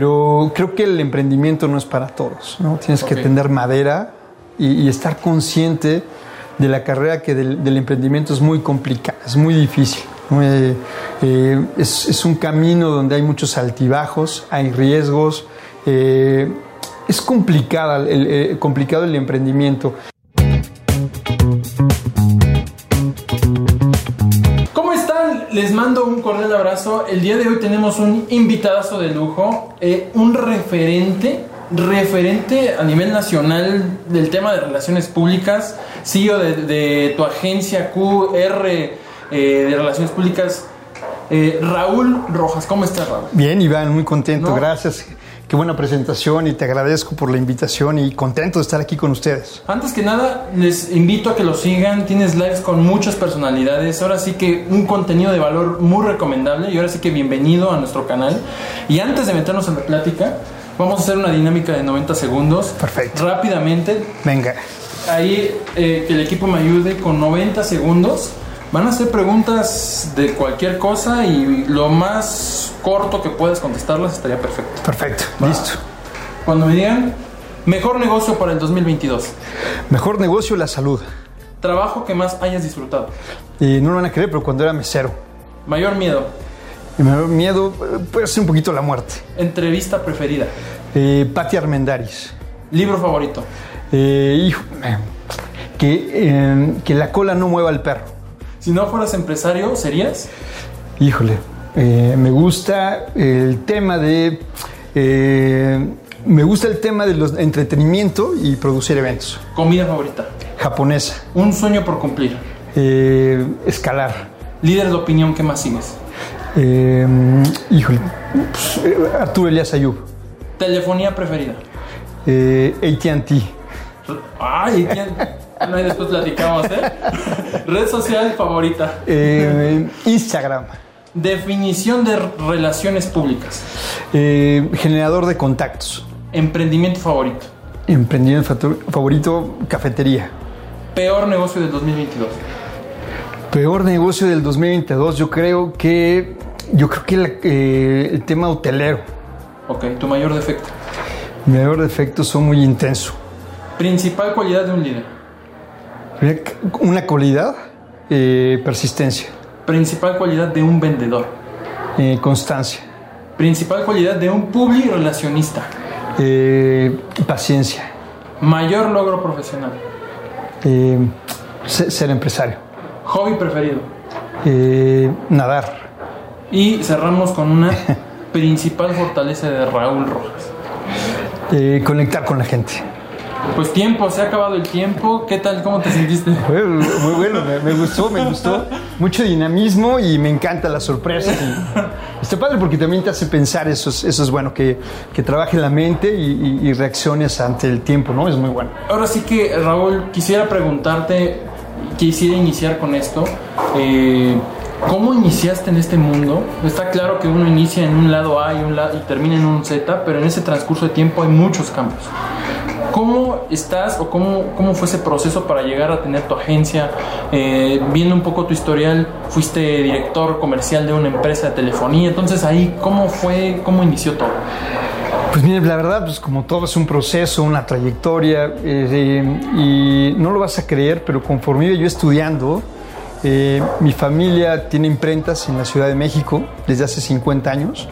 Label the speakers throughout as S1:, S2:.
S1: pero creo que el emprendimiento no es para todos, ¿no? Tienes que tener madera y, estar consciente de la carrera que del, emprendimiento es muy complicada, es muy difícil. Eh, eh, es, un camino donde hay muchos altibajos, hay riesgos. Eh, es complicada, el, complicado el emprendimiento.
S2: Les mando un cordial abrazo. El día de hoy tenemos un invitadazo de lujo, eh, un referente, referente a nivel nacional del tema de relaciones públicas, CEO de, tu agencia QR eh, de Relaciones Públicas. Eh, Raúl Rojas, ¿cómo estás, Raúl?
S1: Bien, Iván, muy contento, gracias. Qué buena presentación y te agradezco por la invitación y contento de estar aquí con ustedes.
S2: Antes que nada, les invito a que lo sigan. Tienes lives con muchas personalidades. Ahora sí que un contenido de valor muy recomendable y ahora sí que bienvenido a nuestro canal. Y antes de meternos en la plática, vamos a hacer una dinámica de 90 segundos.
S1: Perfecto.
S2: Rápidamente.
S1: Venga.
S2: Ahí eh, que el equipo me ayude con 90 segundos Van a hacer preguntas de cualquier cosa y lo más corto que puedas contestarlas estaría perfecto.
S1: Perfecto, listo.
S2: Cuando me digan, mejor negocio para el 2022.
S1: Mejor negocio, la salud.
S2: Trabajo que más hayas disfrutado.
S1: Y no lo van a creer, pero cuando era mesero.
S2: Mayor miedo.
S1: El mayor miedo eh, puede ser un poquito la muerte.
S2: Entrevista preferida.
S1: Eh, Patti Armendaris.
S2: Libro favorito.
S1: Eh, hijo, que, que la cola no mueva al perro.
S2: Si no fueras empresario, ¿serías?
S1: Híjole, eh, me gusta el tema de... Eh, me gusta el tema de los entretenimiento y producir eventos.
S2: ¿Comida favorita?
S1: Japonesa.
S2: ¿Un sueño por cumplir?
S1: Eh, escalar.
S2: ¿Líder de opinión que más sigues?
S1: híjole, pues, Arturo Elias Ayub.
S2: ¿Telefonía preferida?
S1: ATT.
S2: Ay, ATT. No, y después platicamos, ¿eh? Red social favorita.
S1: Eh, Instagram.
S2: Definición de relaciones públicas.
S1: Eh, generador de contactos.
S2: Emprendimiento favorito.
S1: Emprendimiento favorito, cafetería.
S2: Peor negocio del 2022.
S1: Peor negocio del 2022, yo creo que yo creo que eh, el tema hotelero.
S2: Ok, tu mayor defecto.
S1: Mi mayor defecto son muy intenso.
S2: Principal cualidad de un líder.
S1: Una cualidad, eh, persistencia.
S2: Principal cualidad de un vendedor.
S1: Eh, constancia.
S2: Principal cualidad de un public relacionista.
S1: Eh, paciencia.
S2: Mayor logro profesional.
S1: ser, empresario.
S2: Hobby preferido.
S1: nadar.
S2: Y cerramos con una principal fortaleza de Raúl Rojas.
S1: conectar con la gente.
S2: Pues tiempo, se ha acabado el tiempo. ¿Qué tal? ¿Cómo te sentiste?
S1: Muy, bueno, me, gustó, me gustó. Mucho dinamismo y me encanta la sorpresa. está padre porque también te hace pensar, eso es, eso es bueno, que, que trabaje la mente y, reacciones ante el tiempo, ¿no? Es muy bueno.
S2: Ahora sí que, Raúl, quisiera preguntarte, quisiera iniciar con esto. Eh, ¿Cómo iniciaste en este mundo? Está claro que uno inicia en un lado A y, un lado, y termina en un Z, pero en ese transcurso de tiempo hay muchos cambios. ¿Cómo estás o cómo, cómo fue ese proceso para llegar a tener tu agencia? Eh, viendo un poco tu historial, fuiste director comercial de una empresa de telefonía, entonces ahí, ¿cómo fue, cómo inició todo?
S1: Pues mire, la verdad, pues como todo es un proceso, una trayectoria, eh, y no lo vas a creer, pero conforme iba yo estudiando, eh, mi familia tiene imprentas en la Ciudad de México desde hace 50 años.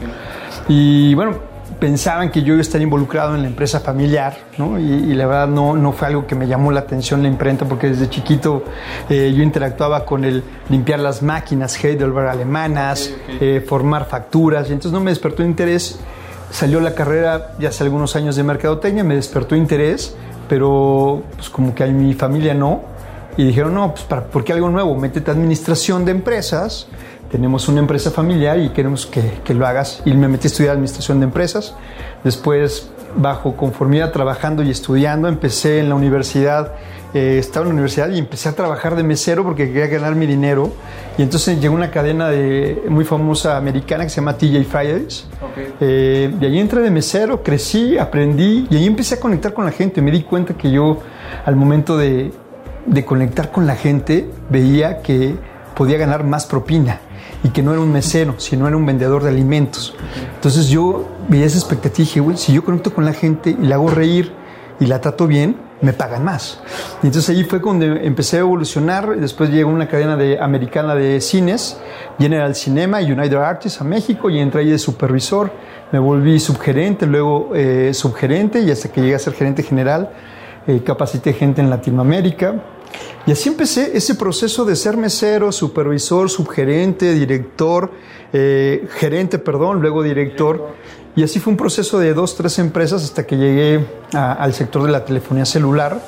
S1: Y bueno, pensaban que yo iba a estar involucrado en la empresa familiar, ¿no? Y, la verdad no, no fue algo que me llamó la atención la imprenta, porque desde chiquito eh, yo interactuaba con el limpiar las máquinas Heidelberg alemanas, eh, formar facturas, y entonces no me despertó interés. Salió la carrera ya hace algunos años de mercadotecnia, me despertó interés, pero pues como que a mi familia no. Y dijeron, no, pues ¿para, ¿por qué algo nuevo? Métete a administración de empresas tenemos una empresa familiar y queremos que, lo hagas. Y me metí a estudiar administración de empresas. Después, bajo conformidad, trabajando y estudiando, empecé en la universidad. Eh, estaba en la universidad y empecé a trabajar de mesero porque quería ganar mi dinero. Y entonces llegó una cadena de, muy famosa americana que se llama TJ Fridays. Eh, y ahí entré de mesero, crecí, aprendí y ahí empecé a conectar con la gente. Me di cuenta que yo, al momento de, de conectar con la gente, veía que podía ganar más propina y que no era un mesero, sino era un vendedor de alimentos. Entonces yo veía esa expectativa y dije, güey, si yo conecto con la gente y la hago reír y la trato bien, me pagan más. Y entonces ahí fue cuando empecé a evolucionar. Después llegó una cadena de, americana de cines, General Cinema y United Artists a México y entré ahí de supervisor. Me volví subgerente, luego eh, subgerente y hasta que llegué a ser gerente general, eh, capacité gente en Latinoamérica. Y así empecé ese proceso de ser mesero, supervisor, subgerente, director, eh, gerente, perdón, luego director. Y así fue un proceso de dos, tres empresas hasta que llegué al sector de la telefonía celular.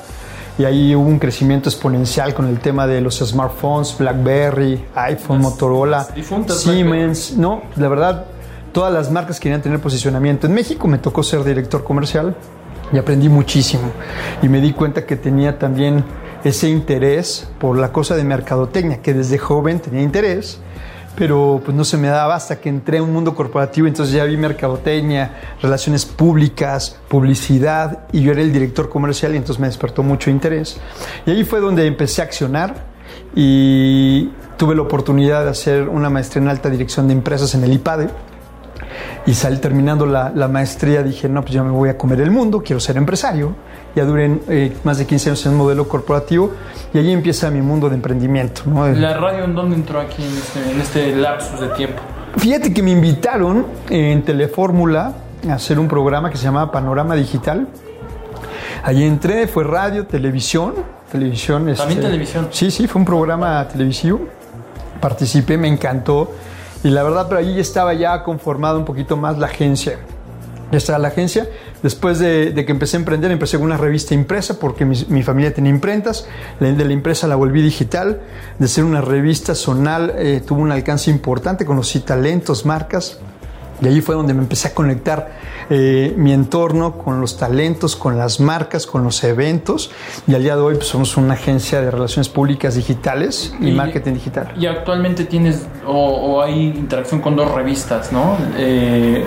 S1: Y ahí hubo un crecimiento exponencial con el tema de los smartphones, BlackBerry, iPhone, Motorola, Siemens. No, la verdad, todas las marcas querían tener posicionamiento. En México me tocó ser director comercial y aprendí muchísimo. Y me di cuenta que tenía también ese interés por la cosa de mercadotecnia, que desde joven tenía interés, pero pues no se me daba hasta que entré a un mundo corporativo, entonces ya vi mercadotecnia, relaciones públicas, publicidad, y yo era el director comercial y entonces me despertó mucho interés. Y ahí fue donde empecé a accionar y tuve la oportunidad de hacer una maestría en alta dirección de empresas en el IPADE y salí terminando la, la, maestría, dije, no, pues yo me voy a comer el mundo, quiero ser empresario. Ya duré eh, más de 15 años en un modelo corporativo y ahí empieza mi mundo de emprendimiento. ¿no?
S2: ¿La radio en dónde entró aquí en este, en este lapsus de tiempo?
S1: Fíjate que me invitaron en Telefórmula a hacer un programa que se llamaba Panorama Digital. Allí entré, fue radio, televisión. televisión
S2: También
S1: este,
S2: televisión.
S1: Sí, sí, fue un programa televisivo. Participé, me encantó. Y la verdad, pero ahí estaba ya conformada un poquito más la agencia. Ya estaba la agencia. Después de, de que empecé a emprender, empecé con una revista impresa porque mi, mi, familia tenía imprentas. De la impresa la volví digital. De ser una revista zonal, eh, tuvo un alcance importante. Conocí talentos, marcas. Y allí fue donde me empecé a conectar eh, mi entorno con los talentos, con las marcas, con los eventos. Y al día de hoy pues, somos una agencia de relaciones públicas digitales y, y marketing digital.
S2: Y actualmente tienes o, o, hay interacción con dos revistas, ¿no? Eh,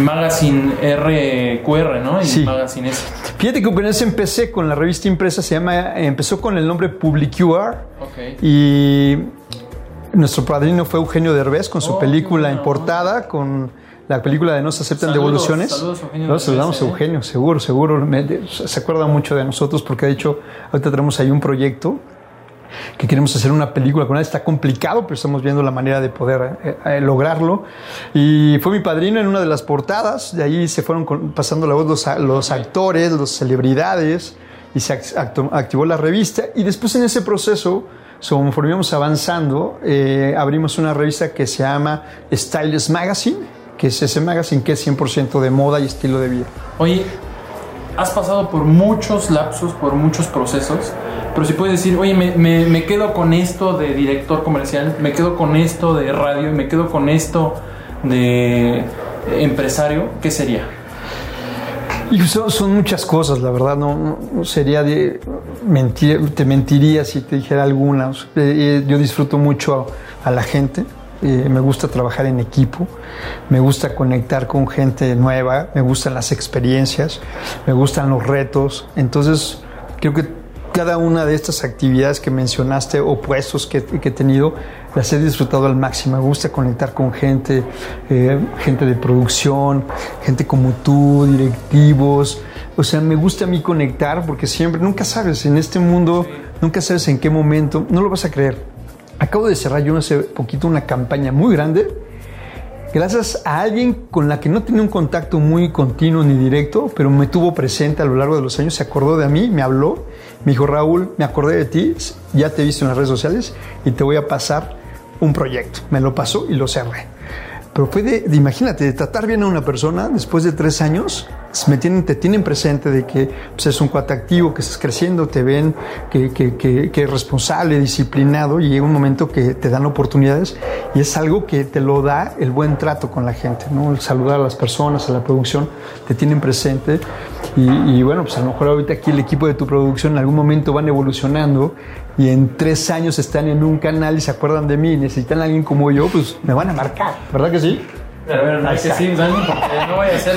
S2: Magazine RQR, ¿no? Y
S1: sí.
S2: Magazine S.
S1: Fíjate que con eso empecé con la revista impresa, se llama, empezó con el nombre PubliQR.
S2: Okay.
S1: Y nuestro padrino fue Eugenio Derbez con su
S2: Oh,
S1: película
S2: bueno.
S1: portada, con la película de No se aceptan
S2: Saludos,
S1: devoluciones.
S2: saludos, Eugenio
S1: Nos saludamos a
S2: ¿eh?
S1: Eugenio, seguro, seguro. Se acuerda mucho de nosotros porque, de hecho, ahorita tenemos ahí un proyecto que queremos hacer una película con él. Está complicado, pero estamos viendo la manera de poder eh, eh, lograrlo. Y fue mi padrino en una de las portadas. De ahí se fueron con- pasando la voz los, los actores, las celebridades, y se act- activó la revista. Y después en ese proceso, so, conforme avanzando, eh, abrimos una revista que se llama Stylist Magazine, que es ese magazine que es 100% de moda y estilo de vida.
S2: Oye, has pasado por muchos lapsos, por muchos procesos, pero si puedes decir, oye, me quedo con esto de director comercial, me quedo con esto de radio, me quedo con esto de empresario, ¿qué sería?
S1: Y son, muchas cosas, la verdad, no, sería de mentir, te mentiría si te dijera algunas. Eh, eh, yo disfruto mucho a, a la gente, eh, me gusta trabajar en equipo, me gusta conectar con gente nueva, me gustan las experiencias, me gustan los retos. Entonces, creo que cada una de estas actividades que mencionaste o puestos que, he tenido, las he disfrutado al máximo. Me gusta conectar con gente, eh, gente de producción, gente como tú, directivos. O sea, me gusta a mí conectar porque siempre, nunca sabes, en este mundo, nunca sabes en qué momento, no lo vas a creer. Acabo de cerrar yo hace poquito una campaña muy grande gracias a alguien con la que no tenía un contacto muy continuo ni directo, pero me tuvo presente a lo largo de los años, se acordó de mí, me habló, me dijo, Raúl, me acordé de ti, ya te he visto en las redes sociales y te voy a pasar un proyecto. Me lo pasó y lo cerré. Pero fue de, de, imagínate, de tratar bien a una persona después de tres años, me tienen, te tienen presente de que pues, es un cuate activo, que estás creciendo, te ven que, que, es responsable, disciplinado, y llega un momento que te dan oportunidades y es algo que te lo da el buen trato con la gente, ¿no? El saludar a las personas, a la producción, te tienen presente. Y, y bueno, pues a lo mejor ahorita aquí el equipo de tu producción en algún momento van evolucionando y en tres años están en un canal y se acuerdan de mí y necesitan a alguien como yo, pues me van a marcar, ¿verdad que sí?
S2: A ver, no que sí, vaya a ser.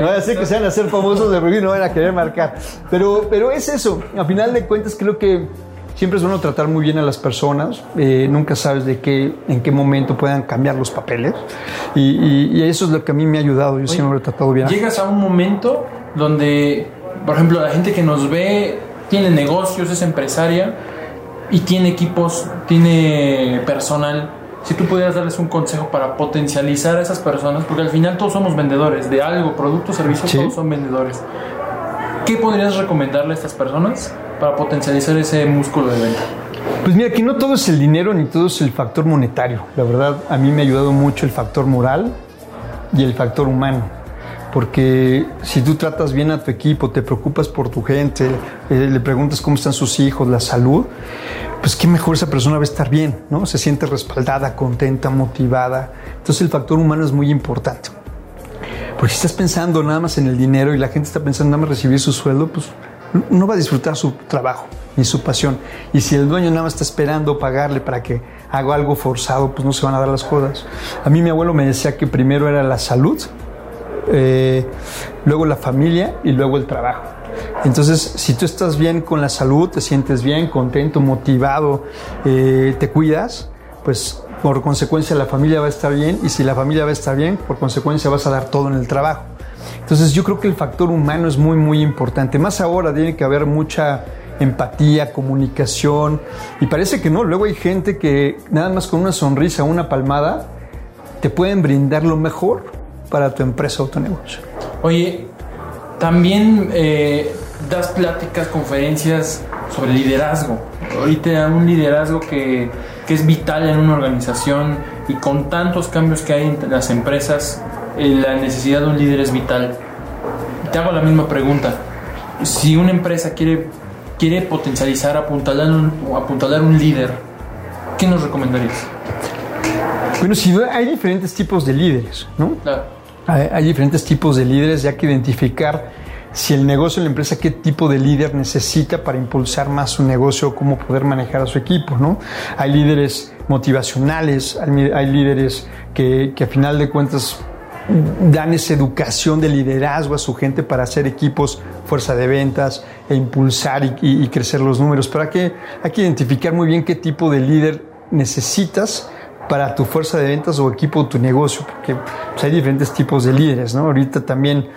S1: No a ser que sean a ser famosos de review y no van a querer marcar. Pero, pero es eso. A final de cuentas creo que siempre es bueno tratar muy bien a las personas. eh, nunca sabes de qué, en qué momento puedan cambiar los papeles. Y, y- y eso es lo que a mí me ha ayudado. Yo siempre lo he tratado bien.
S2: Llegas a un momento donde, por ejemplo, la gente que nos ve tiene negocios, es empresaria y tiene equipos, tiene personal. Si tú pudieras darles un consejo para potencializar a esas personas, porque al final todos somos vendedores de algo, productos, servicios,
S1: Sí.
S2: todos son vendedores. ¿Qué podrías recomendarle a estas personas para potencializar ese músculo de venta?
S1: Pues mira, que no todo es el dinero ni todo es el factor monetario. La verdad, a mí me ha ayudado mucho el factor moral y el factor humano. Porque si tú tratas bien a tu equipo, te preocupas por tu gente, eh, le preguntas cómo están sus hijos, la salud, pues qué mejor esa persona va a estar bien, ¿no? Se siente respaldada, contenta, motivada. Entonces el factor humano es muy importante. Porque si estás pensando nada más en el dinero y la gente está pensando nada más recibir su sueldo, pues no va a disfrutar su trabajo ni su pasión. Y si el dueño nada más está esperando pagarle para que haga algo forzado, pues no se van a dar las cosas. A mí mi abuelo me decía que primero era la salud, eh, luego la familia y luego el trabajo. Entonces, si tú estás bien con la salud, te sientes bien, contento, motivado, eh, te cuidas, pues por consecuencia la familia va a estar bien y si la familia va a estar bien, por consecuencia vas a dar todo en el trabajo. Entonces yo creo que el factor humano es muy, muy importante. Más ahora tiene que haber mucha empatía, comunicación y parece que no. Luego hay gente que nada más con una sonrisa, una palmada, te pueden brindar lo mejor para tu empresa o tu negocio.
S2: Oye, también eh, das pláticas, conferencias sobre liderazgo. Ahorita un liderazgo que, que es vital en una organización y con tantos cambios que hay en las empresas, eh, la necesidad de un líder es vital. Te hago la misma pregunta. Si una empresa quiere, quiere potencializar, apuntalar un, apuntalar un líder, ¿qué nos recomendarías?
S1: Bueno, si hay diferentes tipos de líderes, ¿no?
S2: Claro.
S1: Hay, hay diferentes tipos de líderes y hay que identificar si el negocio la empresa, qué tipo de líder necesita para impulsar más su negocio, cómo poder manejar a su equipo, ¿no? Hay líderes motivacionales, hay, líderes que, que a final de cuentas dan esa educación de liderazgo a su gente para hacer equipos, fuerza de ventas e impulsar y crecer los números. Pero hay que, hay que identificar muy bien qué tipo de líder necesitas para tu fuerza de ventas o equipo de tu negocio, porque pues, hay diferentes tipos de líderes, ¿no? Ahorita también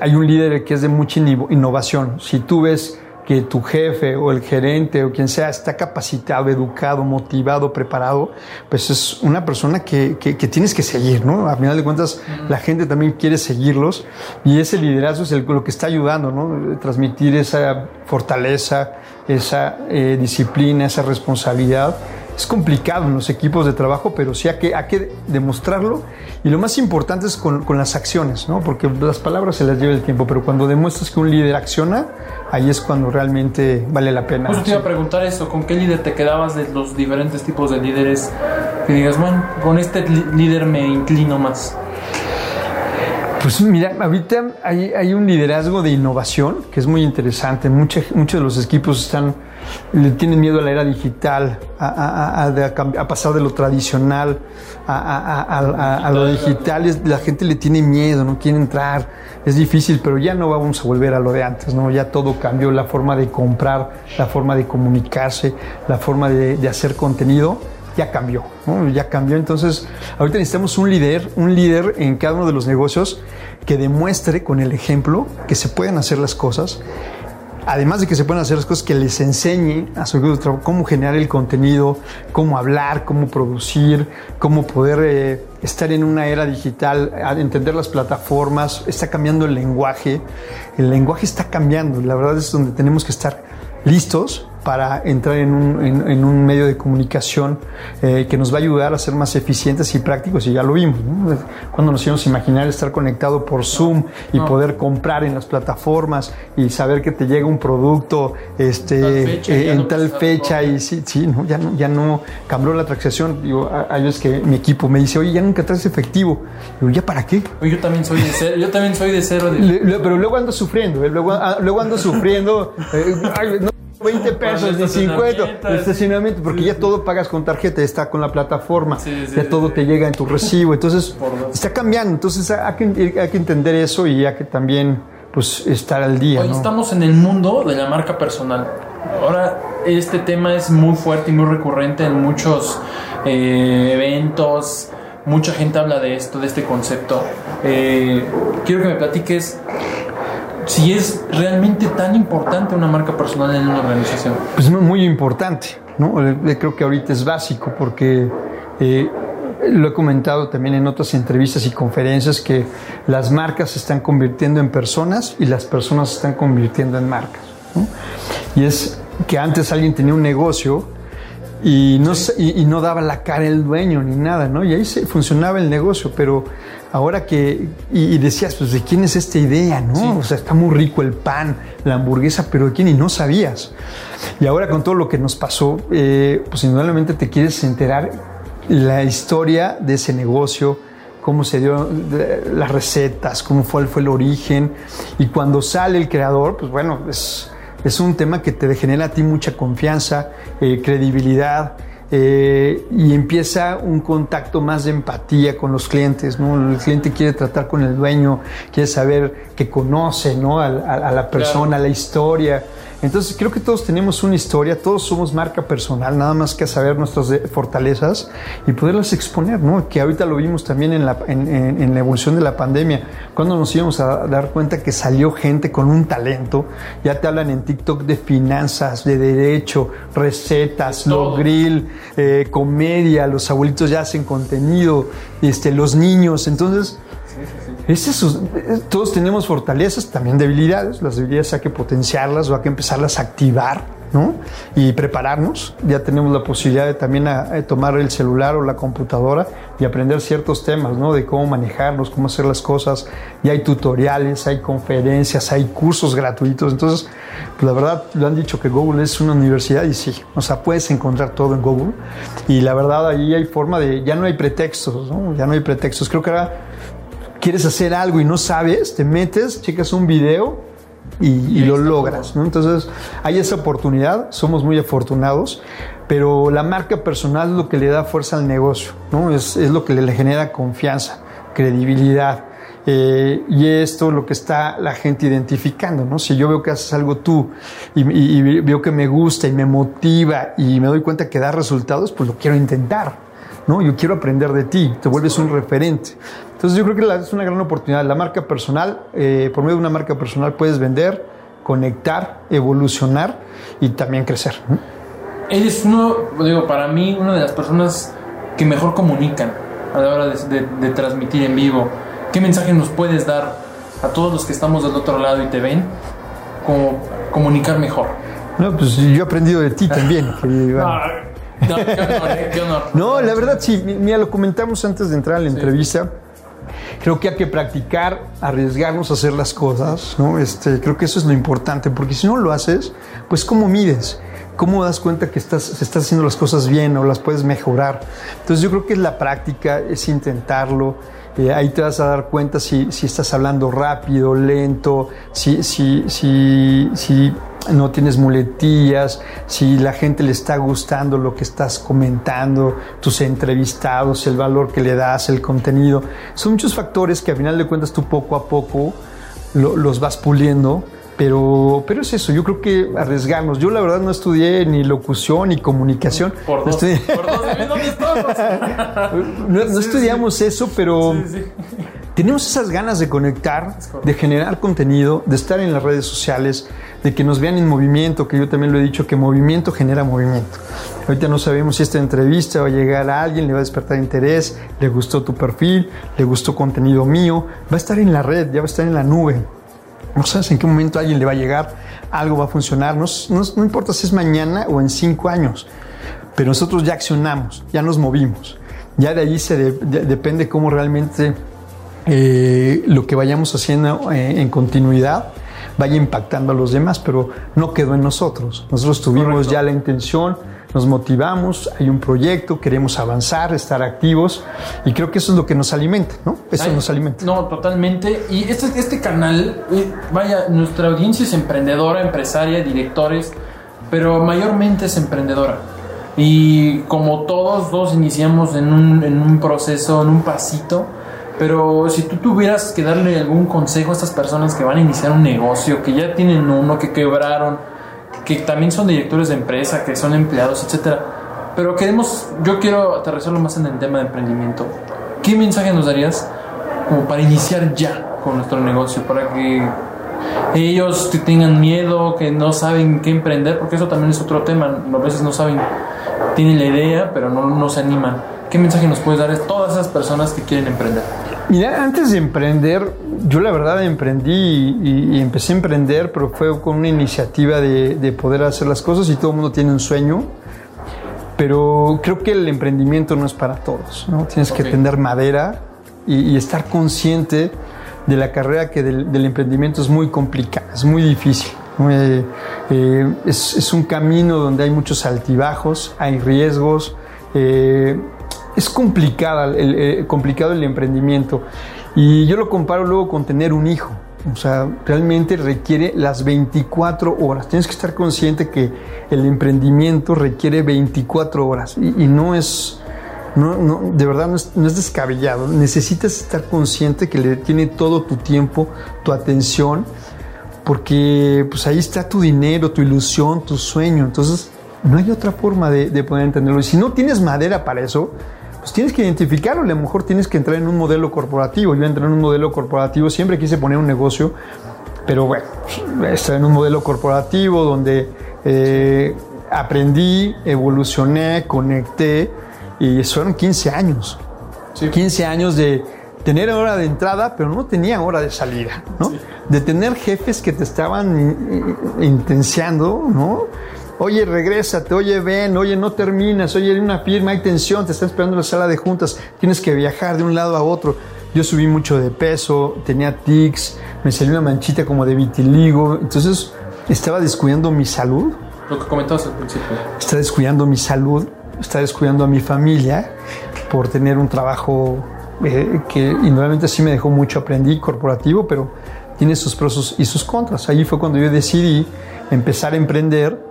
S1: hay un líder que es de mucha innovación. Si tú ves que tu jefe o el gerente o quien sea está capacitado, educado, motivado, preparado, pues es una persona que, que, que tienes que seguir, ¿no? A final de cuentas, mm. la gente también quiere seguirlos y ese liderazgo es el, lo que está ayudando, ¿no? Transmitir esa fortaleza, esa eh, disciplina, esa responsabilidad es complicado en los equipos de trabajo, pero sí hay que, hay que demostrarlo. Y lo más importante es con, con, las acciones, ¿no? Porque las palabras se las lleva el tiempo, pero cuando demuestras que un líder acciona, ahí es cuando realmente vale la pena.
S2: Pues te iba a preguntar eso, ¿con qué líder te quedabas de los diferentes tipos de líderes? Que digas, bueno, con este líder me inclino más.
S1: Pues mira, ahorita hay, un liderazgo de innovación que es muy interesante. Mucha, muchos de los equipos están, le tienen miedo a la era digital, a, a, a, pasar de lo tradicional a, lo digital. La gente le tiene miedo, no quiere entrar. Es difícil, pero ya no vamos a volver a lo de antes, ¿no? Ya todo cambió, la forma de comprar, la forma de comunicarse, la forma de hacer contenido ya cambió, ya cambió. Entonces, ahorita necesitamos un líder, un líder en cada uno de los negocios que demuestre con el ejemplo que se pueden hacer las cosas. Además de que se pueden hacer las cosas, que les enseñe a su equipo de trabajo cómo generar el contenido, cómo hablar, cómo producir, cómo poder eh, estar en una era digital, entender las plataformas. Está cambiando el lenguaje. El lenguaje está cambiando. La verdad es donde tenemos que estar listos para entrar en un, en, en un medio de comunicación eh, que nos va a ayudar a ser más eficientes y prácticos, y ya lo vimos. ¿no? Cuando nos íbamos a imaginar estar conectado por Zoom y no. poder comprar en las plataformas y saber que te llega un producto este,
S2: tal fecha,
S1: eh, en
S2: no
S1: tal fecha, y sí, sí ¿no? Ya, no, ya no cambió la transacción. Digo, hay veces que mi equipo me dice, oye, ya nunca traes efectivo. Digo, ¿ya para qué?
S2: Yo también soy de cero, yo también soy de cero. De...
S1: Le, le, pero luego ando sufriendo, ¿eh? luego, ah, luego ando sufriendo. ay, no, 20 pesos, ni 50 de estacionamiento, porque ya todo pagas con tarjeta, está con la plataforma,
S2: Sí,
S1: ya todo te llega en tu recibo, entonces está cambiando, entonces hay que, hay que entender eso y hay que también pues estar al día.
S2: Hoy
S1: ¿no?
S2: estamos en el mundo de la marca personal. Ahora este tema es muy fuerte y muy recurrente en muchos eh, eventos. Mucha gente habla de esto, de este concepto. Eh, quiero que me platiques si es realmente tan importante una marca personal en una organización.
S1: Pues muy importante, ¿no? Creo que ahorita es básico porque eh, lo he comentado también en otras entrevistas y conferencias que las marcas se están convirtiendo en personas y las personas se están convirtiendo en marcas. Y es que antes alguien tenía un negocio y no, y, no daba la cara el dueño ni nada, ¿no? Y ahí se, funcionaba el negocio, pero ahora que, y, decías, pues de quién es esta idea, ¿no? O sea, está muy rico el pan, la hamburguesa, pero de quién y no sabías. Y ahora con todo lo que nos pasó, eh, pues indudablemente te quieres enterar la historia de ese negocio, cómo se dio las recetas, cómo fue, fue el origen. Y cuando sale el creador, pues bueno, es, es un tema que te genera a ti mucha confianza, eh, credibilidad. Eh, y empieza un contacto más de empatía con los clientes, ¿no? El cliente quiere tratar con el dueño, quiere saber que conoce, ¿no? A, la persona, la historia. Entonces creo que todos tenemos una historia, todos somos marca personal, nada más que saber nuestras fortalezas y poderlas exponer, ¿no? Que ahorita lo vimos también en la, en, la evolución de la pandemia, cuando nos íbamos a dar cuenta que salió gente con un talento, ya te hablan en TikTok de finanzas, de derecho, recetas, lo grill, eh, comedia, los abuelitos ya hacen contenido, este, los niños, entonces es eso, todos tenemos fortalezas, también debilidades. Las debilidades hay que potenciarlas o hay que empezarlas a activar, ¿no? Y prepararnos. Ya tenemos la posibilidad de también tomar el celular o la computadora y aprender ciertos temas, ¿no? De cómo manejarlos, cómo hacer las cosas. Ya hay tutoriales, hay conferencias, hay cursos gratuitos. Entonces, la verdad, lo han dicho que Google es una universidad y sí, o sea, puedes encontrar todo en Google. Y la verdad, ahí hay forma de, ya no hay pretextos. Ya no hay pretextos. Creo que ahora quieres hacer algo y no sabes, te metes, checas un video y, lo logras. Entonces, hay esa oportunidad, somos muy afortunados, pero la marca personal es lo que le da fuerza al negocio, ¿no? es, lo que le genera confianza, credibilidad. Eh, y esto es lo que está la gente identificando, ¿no? Si yo veo que haces algo tú y, y, veo que me gusta y me motiva y me doy cuenta que da resultados, pues lo quiero intentar, ¿no? Yo quiero aprender de ti, te vuelves un referente. Entonces yo creo que es una gran oportunidad. La marca personal, eh, por medio de una marca personal puedes vender, conectar, evolucionar y también crecer.
S2: Eres uno, digo, para mí, una de las personas que mejor comunican a la hora de, transmitir en vivo. ¿Qué mensaje nos puedes dar a todos los que estamos del otro lado y te ven? Como comunicar mejor.
S1: No, pues yo he aprendido de ti también. no, qué honor, No, la verdad sí, mira, lo comentamos antes de entrar a la entrevista. Creo que hay que practicar, arriesgarnos a hacer las cosas, ¿no? Este, creo que eso es lo importante, porque si no lo haces, pues ¿cómo mides? ¿Cómo das cuenta que estás, estás haciendo las cosas bien o las puedes mejorar? Entonces yo creo que es la práctica, es intentarlo, ahí te vas a dar cuenta si, si estás hablando rápido, lento, si, si, si, si no tienes muletillas, si la gente le está gustando lo que estás comentando, tus entrevistados, el valor que le das, el contenido. Son muchos factores que al final de cuentas tú poco a poco los vas puliendo. Pero, pero es eso, yo creo que arriesgarnos. Yo la verdad no estudié ni locución ni comunicación.
S2: Por dos,
S1: no,
S2: por dos
S1: no, no estudiamos eso, pero tenemos esas ganas de conectar, de generar contenido, de estar en las redes sociales, de que nos vean en movimiento, que yo también lo he dicho, que movimiento genera movimiento. Ahorita no sabemos si esta entrevista va a llegar a alguien, le va a despertar interés, le gustó tu perfil, le gustó contenido mío, va a estar en la red, ya va a estar en la nube. No sabes en qué momento a alguien le va a llegar, algo va a funcionar, no, no, importa si es mañana o en cinco años, pero nosotros ya accionamos, ya nos movimos. Ya de ahí se depende cómo realmente eh, lo que vayamos haciendo eh, en continuidad vaya impactando a los demás, pero no quedó en nosotros. Nosotros tuvimos ya la intención, nos motivamos, hay un proyecto, queremos avanzar, estar activos y creo que eso es lo que nos alimenta, ¿no? Eso nos alimenta.
S2: No, totalmente. Y este, este canal, eh, vaya, nuestra audiencia es emprendedora, empresaria, directores, pero mayormente es emprendedora. Y como todos, dos iniciamos en un, en un proceso, en un pasito pero si tú tuvieras que darle algún consejo a estas personas que van a iniciar un negocio, que ya tienen uno, que quebraron, que también son directores de empresa, que son empleados, etcétera. Pero queremos, yo quiero aterrizarlo más en el tema de emprendimiento. ¿Qué mensaje nos darías como para iniciar ya con nuestro negocio? Para que ellos que tengan miedo, que no saben qué emprender, porque eso también es otro tema. A veces no saben, tienen la idea, pero no, no se animan. ¿Qué mensaje nos puedes dar a todas esas personas que quieren emprender?
S1: Mira, antes de emprender, yo la verdad emprendí y, y empecé a emprender, pero fue con una iniciativa de, de, poder hacer las cosas y todo el mundo tiene un sueño. Pero creo que el emprendimiento no es para todos, ¿no? Tienes okay. que tener madera y, y, estar consciente de la carrera que del, del, emprendimiento es muy complicada, es muy difícil. Eh, eh, es, es, un camino donde hay muchos altibajos, hay riesgos. Eh, es complicada, el, el, complicado el emprendimiento. Y yo lo comparo luego con tener un hijo. O sea, realmente requiere las 24 horas. Tienes que estar consciente que el emprendimiento requiere 24 horas y, y no es, no, no, de verdad no es, no es, descabellado. Necesitas estar consciente que le tiene todo tu tiempo, tu atención, porque pues ahí está tu dinero, tu ilusión, tu sueño. Entonces, no hay otra forma de, de poder entenderlo. Y si no tienes madera para eso, pues tienes que identificarlo. A lo mejor tienes que entrar en un modelo corporativo. Yo entré en un modelo corporativo, siempre quise poner un negocio, pero bueno, estoy en un modelo corporativo donde eh, aprendí, evolucioné, conecté y fueron 15 años. Sí. 15 años de tener hora de entrada, pero no tenía hora de salida, ¿no? Sí. De tener jefes que te estaban intenciando, ¿no? Oye, regrésate, oye, ven, oye, no terminas, oye, hay una firma, hay tensión, te están esperando en la sala de juntas, tienes que viajar de un lado a otro. Yo subí mucho de peso, tenía tics, me salió una manchita como de vitiligo, entonces estaba descuidando mi salud.
S2: Lo que comentabas al principio.
S1: Estaba descuidando mi salud, estaba descuidando a mi familia por tener un trabajo eh, que indudablemente sí me dejó mucho, aprendí corporativo, pero tiene sus pros y sus contras. Allí fue cuando yo decidí empezar a emprender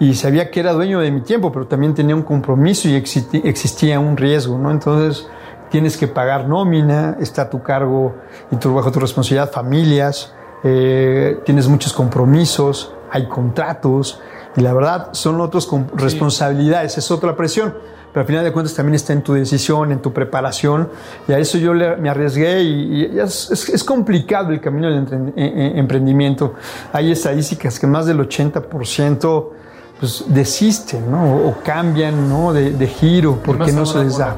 S1: y sabía que era dueño de mi tiempo, pero también tenía un compromiso y existía un riesgo, ¿no? Entonces tienes que pagar nómina, está a tu cargo y tu, bajo tu responsabilidad familias, eh, tienes muchos compromisos, hay contratos y la verdad son otras responsabilidades, es otra presión. Pero al final de cuentas también está en tu decisión, en tu preparación. Y a eso yo le, me arriesgué y, y es, es, es, complicado el camino del emprendimiento. Hay estadísticas que más del 80% pues desisten, ¿no? O, cambian, ¿no? De, de giro porque no se les da.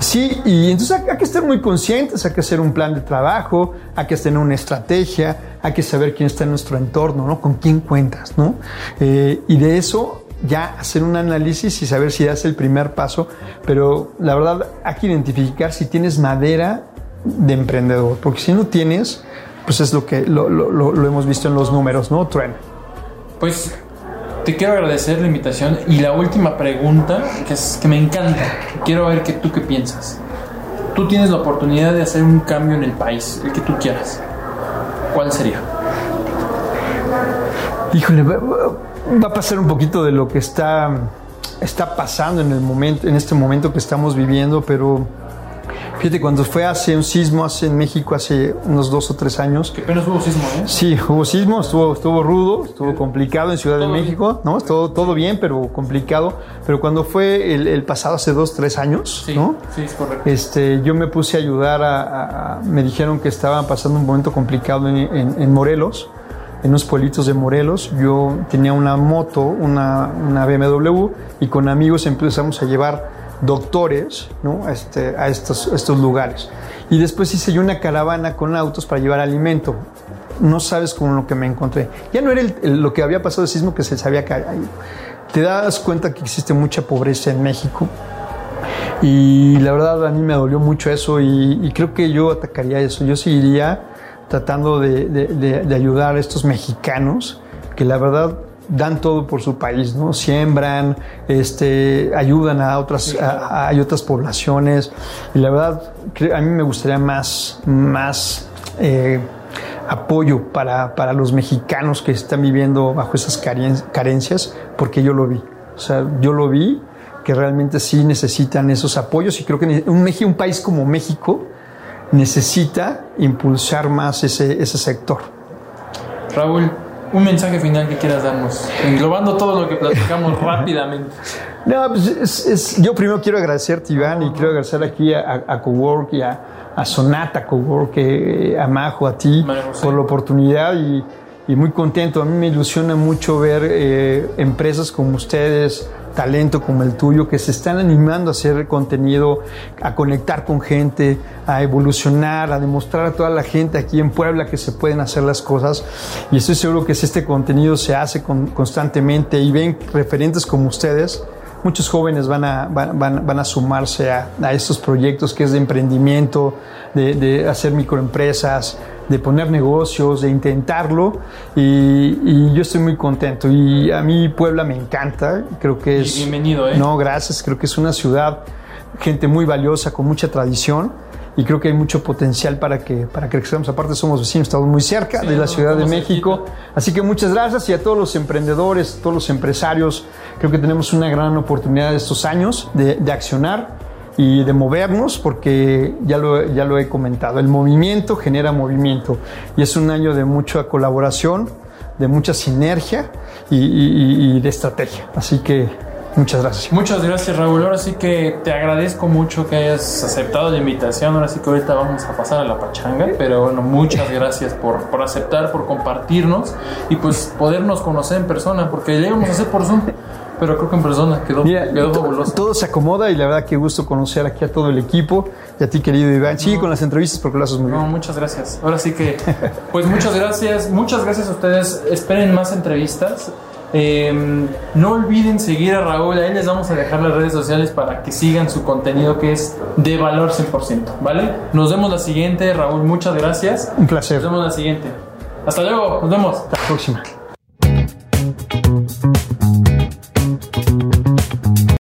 S1: Sí, y entonces hay, que estar muy conscientes, hay que hacer un plan de trabajo, hay que tener una estrategia, hay que saber quién está en nuestro entorno, ¿no? Con quién cuentas, ¿no? Eh, y de eso ya hacer un análisis y saber si das el primer paso, pero la verdad hay que identificar si tienes madera de emprendedor, porque si no tienes, pues es lo que lo, lo, lo hemos visto en los números, ¿no? Truena.
S2: Pues te quiero agradecer la invitación y la última pregunta, que es que me encanta. Quiero ver que tú qué piensas. Tú tienes la oportunidad de hacer un cambio en el país, el que tú quieras. ¿Cuál sería?
S1: Híjole, va a pasar un poquito de lo que está, está pasando en, el momento, en este momento que estamos viviendo, pero Fíjate, cuando fue hace un sismo hace en México hace unos dos o tres años.
S2: Que apenas hubo sismo, ¿eh?
S1: Sí, hubo sismo, estuvo, estuvo rudo, estuvo complicado en Ciudad de México, bien. ¿no? Todo, todo bien, pero complicado. Pero cuando fue el, el pasado hace dos, tres años,
S2: sí,
S1: ¿no?
S2: Sí, es correcto.
S1: Este, yo me puse a ayudar a, a me dijeron que estaban pasando un momento complicado en, en, en Morelos en unos pueblitos de Morelos. Yo tenía una moto, una, una BMW, y con amigos empezamos a llevar doctores ¿no? este, a estos, lugares. Y después hice yo una caravana con autos para llevar alimento. No sabes con lo que me encontré. Ya no era el, el, lo que había pasado de sismo que se sabía que ahí. Te das cuenta que existe mucha pobreza en México. Y la verdad a mí me dolió mucho eso y, creo que yo atacaría eso. Yo seguiría tratando de, de ayudar a estos mexicanos que la verdad dan todo por su país, ¿no? Siembran, este, ayudan a otras, a, a, otras poblaciones. Y la verdad, a mí me gustaría más, más eh, apoyo para, para, los mexicanos que están viviendo bajo esas carencias, porque yo lo vi. O sea, yo lo vi que realmente sí necesitan esos apoyos y creo que un, un país como México necesita impulsar más ese, ese sector.
S2: Raúl, un mensaje final que quieras darnos, englobando todo lo que platicamos rápidamente.
S1: No, pues es, es- yo primero quiero agradecerte, Iván, y quiero agradecer aquí a, a, a Cowork y a, a Sonata Cowork, eh, a Majo, a ti, por la oportunidad y, y muy contento. A mí me ilusiona mucho ver eh, empresas como ustedes, talento como el tuyo, que se están animando a hacer contenido, a conectar con gente, a evolucionar, a demostrar a toda la gente aquí en Puebla que se pueden hacer las cosas. Y estoy seguro que si este contenido se hace con- constantemente y ven referentes como ustedes, muchos jóvenes van a, van, van- a sumarse a, a estos proyectos que es de emprendimiento, de, de hacer microempresas, de poner negocios, de intentarlo. Y, y yo estoy muy contento. Y a mí Puebla me encanta, creo que es...
S2: Bienvenido, ¿eh?
S1: No, gracias, creo que es una ciudad, gente muy valiosa, con mucha tradición y creo que hay mucho potencial para que, para que crezcamos. Aparte somos vecinos, estamos muy cerca
S2: Sí,
S1: de la Ciudad de México. Así que muchas gracias y a todos los emprendedores, todos los empresarios. Creo que tenemos una gran oportunidad estos años de, de accionar y de movernos porque ya lo, ya lo he comentado. El movimiento genera movimiento y es un año de mucha colaboración, de mucha sinergia y, y- y de estrategia. Así que muchas gracias.
S2: Muchas gracias Raúl, ahora sí que te agradezco mucho que hayas aceptado la invitación, ahora sí que ahorita vamos a pasar a la pachanga, pero bueno, muchas gracias por, por aceptar, por compartirnos y pues podernos conocer en persona, porque llegamos a hacer por Zoom, pero creo que en persona quedó,
S1: Mira,
S2: quedó fabuloso.
S1: todo se acomoda y la verdad que gusto conocer aquí a todo el equipo y a ti querido Iván. Sigue con las entrevistas porque lo haces muy
S2: No,
S1: bien.
S2: muchas gracias. Ahora sí que, pues muchas gracias, muchas gracias a ustedes. Esperen más entrevistas. Eh, no olviden seguir a Raúl, ahí les vamos a dejar las redes sociales para que sigan su contenido que es de valor 100%, ¿vale? Nos vemos la siguiente, Raúl, muchas gracias.
S1: Un placer.
S2: Nos vemos la siguiente. Hasta luego, nos vemos.
S1: Hasta la próxima.